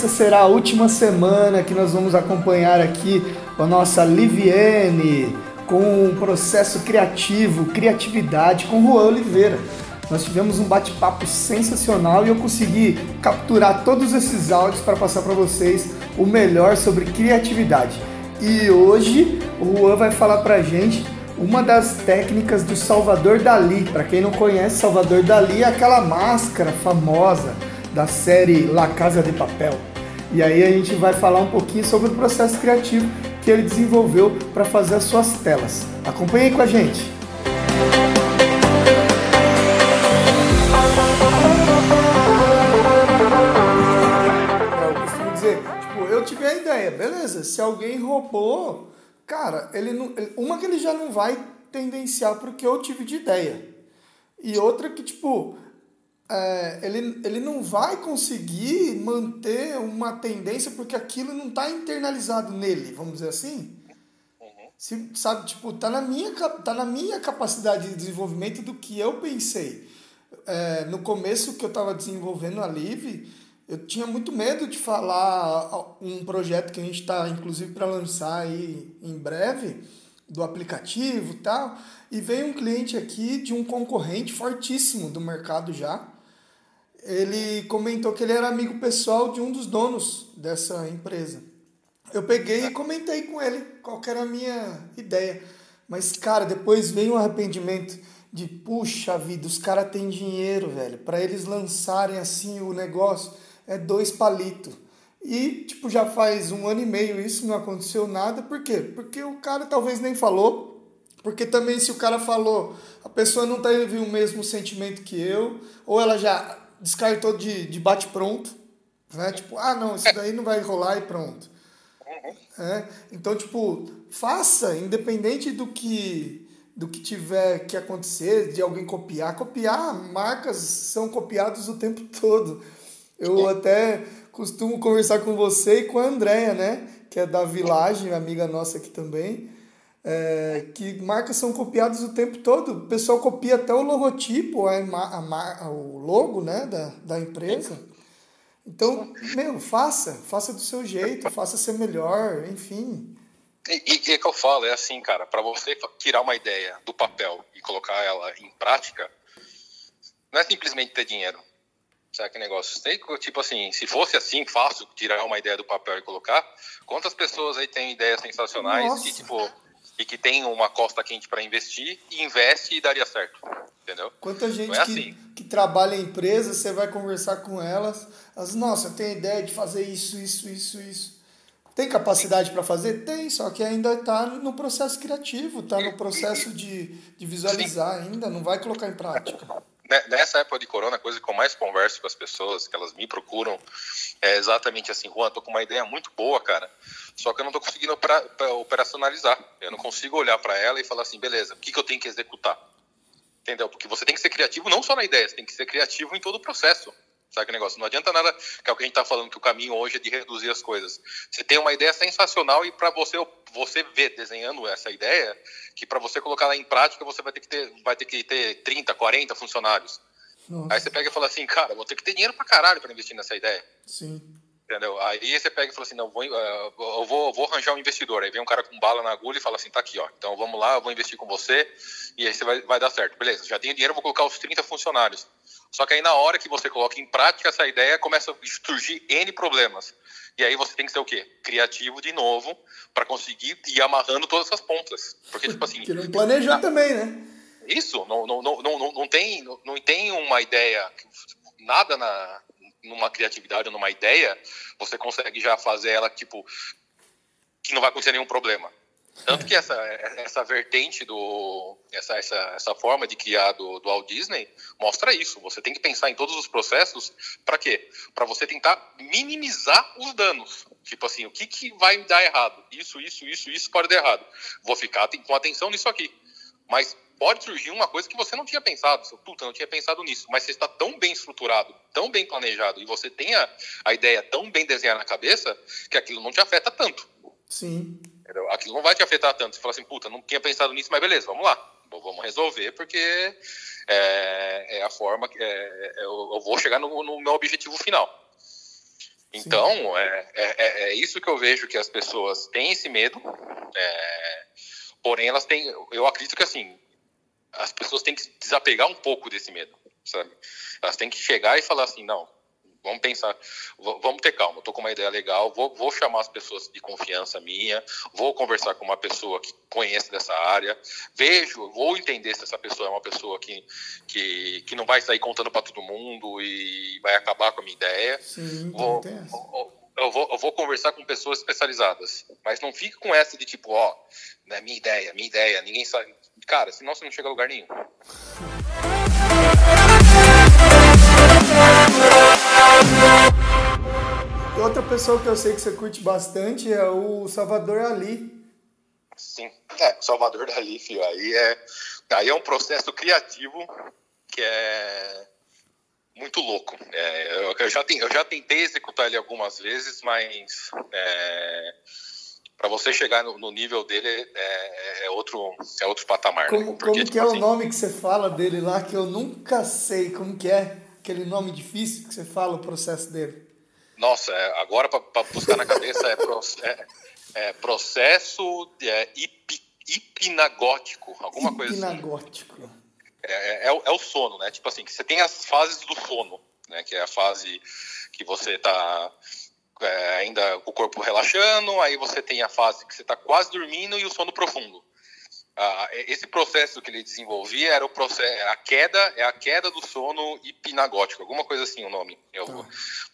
essa será a última semana que nós vamos acompanhar aqui a nossa Liviane com o processo criativo, criatividade com Juan Oliveira. Nós tivemos um bate-papo sensacional e eu consegui capturar todos esses áudios para passar para vocês o melhor sobre criatividade. E hoje o Juan vai falar para a gente uma das técnicas do Salvador Dali. Para quem não conhece, Salvador Dali é aquela máscara famosa da série La Casa de Papel. E aí a gente vai falar um pouquinho sobre o processo criativo que ele desenvolveu para fazer as suas telas. Acompanhe aí com a gente. Eu costumo dizer, tipo, eu tive a ideia, beleza, se alguém roubou, cara, ele não, uma que ele já não vai tendenciar porque eu tive de ideia. E outra que, tipo, é, ele, ele não vai conseguir manter uma tendência porque aquilo não está internalizado nele, vamos dizer assim. Uhum. Se, sabe, tipo, tá na, minha, tá na minha capacidade de desenvolvimento do que eu pensei. É, no começo que eu estava desenvolvendo a Live, eu tinha muito medo de falar um projeto que a gente está, inclusive, para lançar aí em breve, do aplicativo e tal. E veio um cliente aqui de um concorrente fortíssimo do mercado já ele comentou que ele era amigo pessoal de um dos donos dessa empresa. Eu peguei e comentei com ele qual era a minha ideia. Mas, cara, depois veio um arrependimento de, puxa vida, os caras têm dinheiro, velho. Para eles lançarem assim o negócio, é dois palitos. E, tipo, já faz um ano e meio isso, não aconteceu nada. Por quê? Porque o cara talvez nem falou. Porque também, se o cara falou, a pessoa não teve o mesmo sentimento que eu, ou ela já descartou de, de bate-pronto, né? Tipo, ah, não, isso daí não vai rolar e pronto. Uhum. É, então, tipo, faça, independente do que do que tiver que acontecer, de alguém copiar. Copiar, marcas são copiadas o tempo todo. Eu até costumo conversar com você e com a Andrea, né? Que é da Village, amiga nossa aqui também é, que marcas são copiadas o tempo todo. O pessoal copia até o logotipo, a, a, a, o logo né, da, da empresa. Então, meu, faça, faça do seu jeito, faça ser melhor, enfim. E, é que eu falo, é assim, cara, para você tirar uma ideia do papel e colocar ela em prática, não é simplesmente ter dinheiro. Sabe que negócio? Tipo assim, se fosse assim, fácil tirar uma ideia do papel e colocar, quantas pessoas aí têm ideias sensacionais Nossa. que, tipo, e que tem uma costa quente para investir e investe e daria certo. Entendeu? Quanta gente é que, assim. que trabalha em empresa, você vai conversar com elas, as nossa, eu tenho ideia de fazer isso, isso, isso, isso. Tem capacidade para fazer? Tem, só que ainda está no processo criativo, está no processo de, de visualizar Sim. ainda, não vai colocar em prática. Né, nessa época de corona, a coisa que eu mais converso com as pessoas, que elas me procuram, é exatamente assim, Juan, tô com uma ideia muito boa, cara, só que eu não tô conseguindo operacionalizar. Eu não consigo olhar para ela e falar assim, beleza, o que, que eu tenho que executar? Entendeu? Porque você tem que ser criativo não só na ideia, você tem que ser criativo em todo o processo. Sabe que negócio? Não adianta nada que é o que a gente está falando, que o caminho hoje é de reduzir as coisas. Você tem uma ideia sensacional e para você você ver desenhando essa ideia, que para você colocar ela em prática, você vai ter que ter, vai ter, que ter 30, 40 funcionários. Nossa. Aí você pega e fala assim, cara, vou ter que ter dinheiro para caralho para investir nessa ideia. Sim. Entendeu? Aí você pega e fala assim, não, vou, uh, eu vou, vou arranjar um investidor. Aí vem um cara com bala na agulha e fala assim, tá aqui, ó. Então vamos lá, eu vou investir com você e aí você vai, vai dar certo. Beleza, já tenho dinheiro, vou colocar os 30 funcionários. Só que aí na hora que você coloca em prática essa ideia, começa a surgir N problemas. E aí você tem que ser o quê? Criativo de novo para conseguir ir amarrando todas essas pontas. Porque, tipo assim. Que não planejar na... também, né? Isso, não, não, não, não, não, tem, não tem uma ideia, nada na, numa criatividade ou numa ideia, você consegue já fazer ela, tipo, que não vai acontecer nenhum problema. Tanto que essa, essa vertente do. Essa, essa, essa forma de criar do, do Walt Disney mostra isso. Você tem que pensar em todos os processos para quê? Para você tentar minimizar os danos. Tipo assim, o que, que vai dar errado? Isso, isso, isso, isso pode dar errado. Vou ficar com atenção nisso aqui. Mas pode surgir uma coisa que você não tinha pensado. Você, Puta, não tinha pensado nisso. Mas você está tão bem estruturado, tão bem planejado, e você tem a, a ideia tão bem desenhada na cabeça, que aquilo não te afeta tanto. Sim. Entendeu? Aquilo não vai te afetar tanto. Você fala assim, puta, não tinha pensado nisso, mas beleza, vamos lá. Vamos resolver, porque é, é a forma que é, é, eu, eu, vou chegar no, no, meu objetivo final. Então, é, é, é, isso que eu vejo que as pessoas têm esse medo, porém elas têm, eu acredito que assim, as pessoas têm que desapegar um pouco desse medo, sabe? Elas têm que chegar e falar assim, não, vamos pensar, vamos ter calma, estou com uma ideia legal, vou, vou, chamar as pessoas de confiança minha, vou conversar com uma pessoa que conhece dessa área, vejo, vou entender se essa pessoa é uma pessoa que, que, que não vai sair contando para todo mundo e vai acabar com a minha ideia. Sim, vou, eu vou, eu vou conversar com pessoas especializadas, mas não fique com essa de tipo, ó, né, minha ideia, minha ideia, ninguém sabe. Cara, senão você não chega a lugar nenhum. Outra pessoa que eu sei que você curte bastante é o Salvador Ali. Sim, é, Salvador Dali, filho, aí é, aí é um processo criativo que é muito louco. É, eu, eu, já eu já tentei executar ele algumas vezes, mas é, para você chegar no, no nível dele é, é, outro, é outro patamar. Como, né? Porque, como tipo, que é assim, o nome que você fala dele lá, que eu nunca sei como que é? Aquele nome difícil que você fala, o processo dele. Nossa, é, agora para buscar na cabeça é, é, é processo é, hip, hipnagótico, alguma coisa assim. Hipnagótico. É, é, é, é, o sono, né? Tipo assim, que você tem as fases do sono, né? Que é a fase que você tá é, ainda com o corpo relaxando, aí você tem a fase que você está quase dormindo e o sono profundo. Ah, esse processo que ele desenvolvia era o processo, a queda, é a queda do sono hipnagótico, alguma coisa assim o nome. Eu, tá.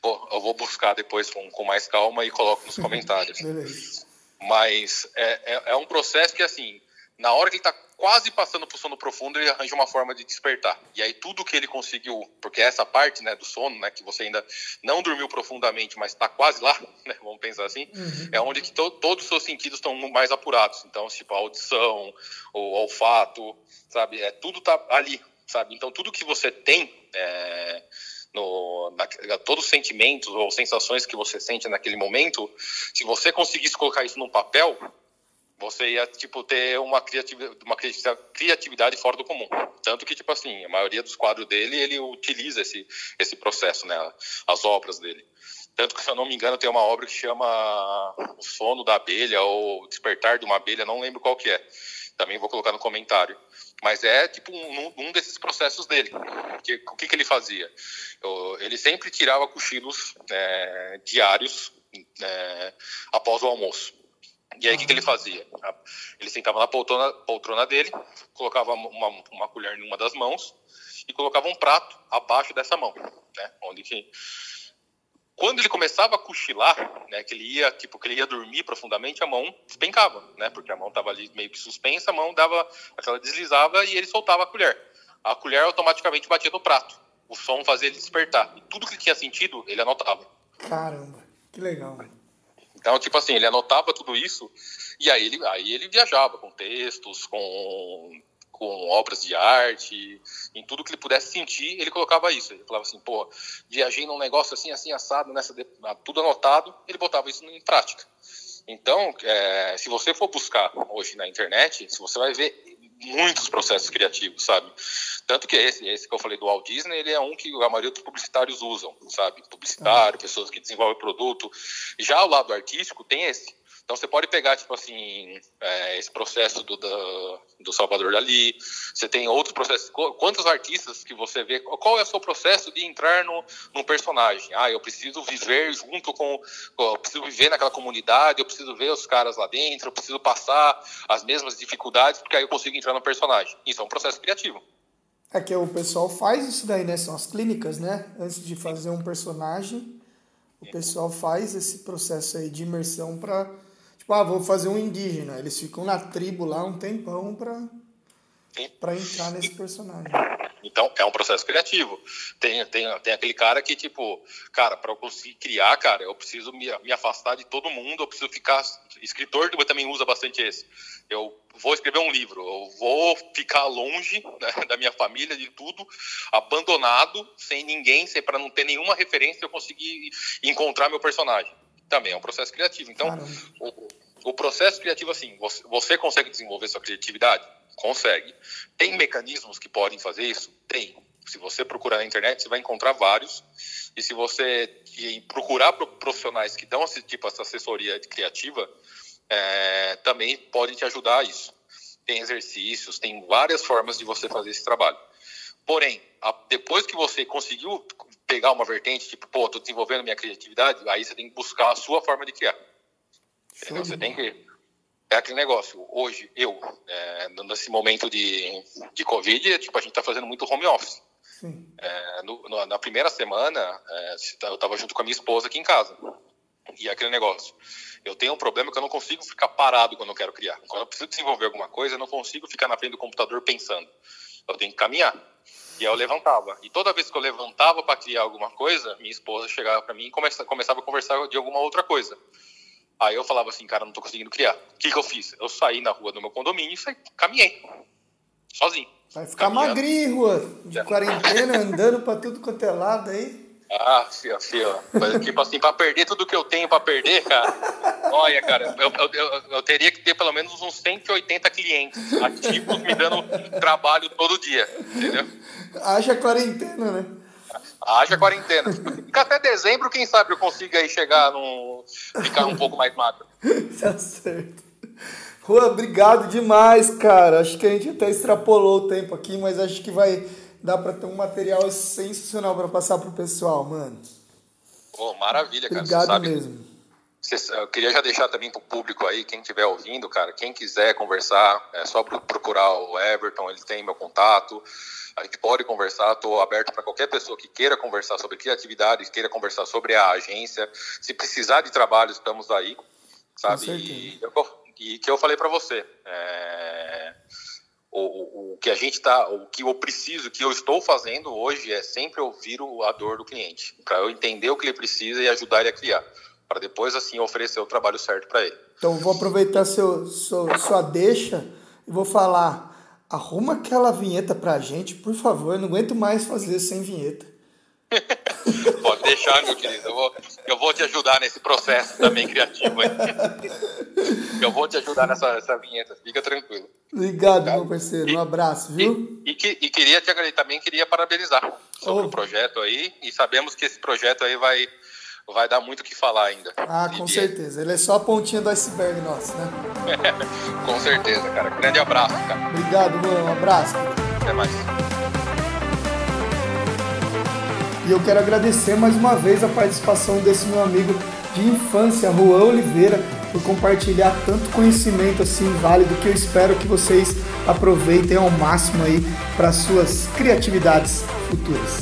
vou, eu vou buscar depois com, com mais calma e coloco nos comentários. Mas é, é, é um processo que assim, na hora que ele está quase passando para o sono profundo, ele arranja uma forma de despertar. E aí tudo que ele conseguiu, porque essa parte né, do sono, né, que você ainda não dormiu profundamente, mas está quase lá, né, vamos pensar assim, uhum. é onde que to, todos os seus sentidos estão mais apurados. Então, tipo a audição, o olfato, sabe, é tudo tá ali, sabe. Então tudo que você tem é, no, na, todos os sentimentos ou sensações que você sente naquele momento, se você conseguisse colocar isso num papel você ia tipo ter uma criatividade, uma criatividade fora do comum. Tanto que tipo assim, a maioria dos quadros dele, ele utiliza esse esse processo, né, as obras dele. Tanto que se eu não me engano, tem uma obra que chama O Sono da Abelha ou Despertar de uma Abelha, não lembro qual que é. Também vou colocar no comentário. Mas é tipo um, um desses processos dele. Que, o que, que ele fazia? Eu, ele sempre tirava cochilos é, diários é, após o almoço. E aí o que, que, ele fazia? Ele sentava na poltrona, poltrona dele, colocava uma, uma, colher em uma das mãos e colocava um prato abaixo dessa mão, né? Onde que quando ele começava a cochilar, né, que ele ia, tipo, que ele ia dormir profundamente, a mão despencava, né? Porque a mão estava ali meio que suspensa, a mão dava, aquela deslizava e ele soltava a colher. A colher automaticamente batia no prato. O som fazia ele despertar. E tudo que ele tinha sentido, ele anotava. Caramba, que legal. Então, tipo assim, ele anotava tudo isso e aí ele, aí ele viajava com textos, com, com obras de arte, em tudo que ele pudesse sentir, ele colocava isso. Ele falava assim, pô, viajei num negócio assim, assim, assado, nessa, tudo anotado, ele botava isso em prática. Então, é, se você for buscar hoje na internet, se você vai ver muitos processos criativos, sabe? Tanto que esse, esse que eu falei do Walt Disney, ele é um que a maioria dos publicitários usam, sabe? Publicitário, pessoas que desenvolvem produto. Já o lado artístico tem esse. Então você pode pegar, tipo assim, é, esse processo do, do, do, Salvador Dali, você tem outros processos. Quantos artistas que você vê? Qual é o seu processo de entrar no, num personagem? Ah, eu preciso viver junto com. Eu preciso viver naquela comunidade, eu preciso ver os caras lá dentro, eu preciso passar as mesmas dificuldades, porque aí eu consigo entrar no personagem. Isso é um processo criativo. É que o pessoal faz isso daí, né? São as clínicas, né? Antes de fazer um personagem, o pessoal faz esse processo aí de imersão para Tipo, ah, vou fazer um indígena. Eles ficam na tribo lá um tempão pra, pra entrar nesse personagem. Então, é um processo criativo. Tem, tem, tem aquele cara que, tipo, cara, para eu conseguir criar, cara, eu preciso me, me afastar de todo mundo, eu preciso ficar. Escritor também usa bastante esse. Eu vou escrever um livro, eu vou ficar longe né, da minha família, de tudo, abandonado, sem ninguém, sem para não ter nenhuma referência, eu conseguir encontrar meu personagem também é um processo criativo. Então, o, o, processo criativo, assim, você, você consegue desenvolver sua criatividade? Consegue. Tem mecanismos que podem fazer isso? Tem. Se você procurar na internet, você vai encontrar vários. E se você procurar profissionais que dão esse tipo de assessoria criativa, é, também pode te ajudar a isso. Tem exercícios, tem várias formas de você fazer esse trabalho. Porém, a, depois que você conseguiu pegar uma vertente, tipo, pô, tô desenvolvendo minha criatividade, aí você tem que buscar a sua forma de criar. Você tem que. É aquele negócio. Hoje, eu, é, nesse momento de, de Covid, tipo, a gente tá fazendo muito home office. É, no, no, na primeira semana, é, eu estava junto com a minha esposa aqui em casa. E é aquele negócio. Eu tenho um problema que eu não consigo ficar parado quando eu quero criar. Quando eu preciso desenvolver alguma coisa, eu não consigo ficar na frente do computador pensando. Eu tenho que caminhar. E aí eu levantava. E toda vez que eu levantava para criar alguma coisa, minha esposa chegava para mim e começava, começava a conversar de alguma outra coisa. Aí eu falava assim, cara, não tô conseguindo criar. O que, que eu fiz? Eu saí na rua do meu condomínio e saí, caminhei. Sozinho. Vai ficar Caminhando. magrinho, rua, de quarentena, andando para tudo quanto é lado aí. Ah, fio, fio. Mas, tipo assim, pra perder tudo que eu tenho pra perder, cara. Olha, cara, eu, eu, eu, eu, teria que ter pelo menos uns 180 clientes ativos me dando trabalho todo dia, entendeu? Haja quarentena, né? Haja quarentena. Fica até dezembro, quem sabe eu consiga aí chegar num. ficar um pouco mais magro. tá certo. Rua, obrigado demais, cara. Acho que a gente até extrapolou o tempo aqui, mas acho que vai dá para ter um material sensacional para passar pro pessoal, mano. Pô, maravilha, cara. Obrigado sabe, mesmo. Eu queria já deixar também pro público aí, quem estiver ouvindo, cara, quem quiser conversar, é só procurar o Everton, ele tem meu contato. A gente pode conversar, estou aberto para qualquer pessoa que queira conversar sobre criatividade, queira conversar sobre a agência. Se precisar de trabalho, estamos aí, sabe? E, eu, e que eu falei para você. É o, o, que a gente está, o que eu preciso, o que eu estou fazendo hoje é sempre ouvir o, a dor do cliente, para eu entender o que ele precisa e ajudar ele a criar, para depois assim oferecer o trabalho certo para ele. Então vou aproveitar seu, seu, sua deixa e vou falar, arruma aquela vinheta para a gente, por favor, eu não aguento mais fazer sem vinheta. Deixar, meu querido. Eu vou, eu vou te ajudar nesse processo também criativo. eu vou te ajudar nessa, nessa vinheta, fica tranquilo. Obrigado, tá? meu parceiro. Um abraço, viu? E, e, e queria te agradecer, também queria parabenizar sobre oh. o projeto aí. E sabemos que esse projeto aí vai, vai dar muito o que falar ainda. Ah, com certeza. Ele é só a pontinha do iceberg nosso, né? com certeza, cara. Grande abraço, cara. Obrigado, mano. Um abraço. Até mais. E eu quero agradecer mais uma vez a participação desse meu amigo de infância, Juan Oliveira, por compartilhar tanto conhecimento assim válido que eu espero que vocês aproveitem ao máximo aí para suas criatividades futuras.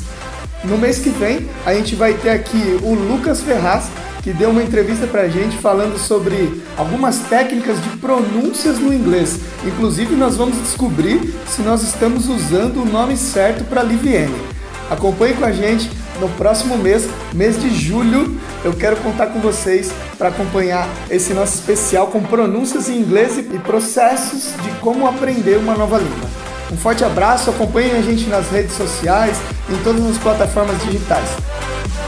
No mês que vem, a gente vai ter aqui o Lucas Ferraz, que deu uma entrevista para a gente falando sobre algumas técnicas de pronúncias no inglês. Inclusive, nós vamos descobrir se nós estamos usando o nome certo para Liviene. Acompanhe com a gente no próximo mês, mês de julho. Eu quero contar com vocês para acompanhar esse nosso especial com pronúncias em inglês e processos de como aprender uma nova língua. Um forte abraço, acompanhem a gente nas redes sociais, em todas as plataformas digitais.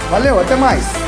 Valeu, até mais!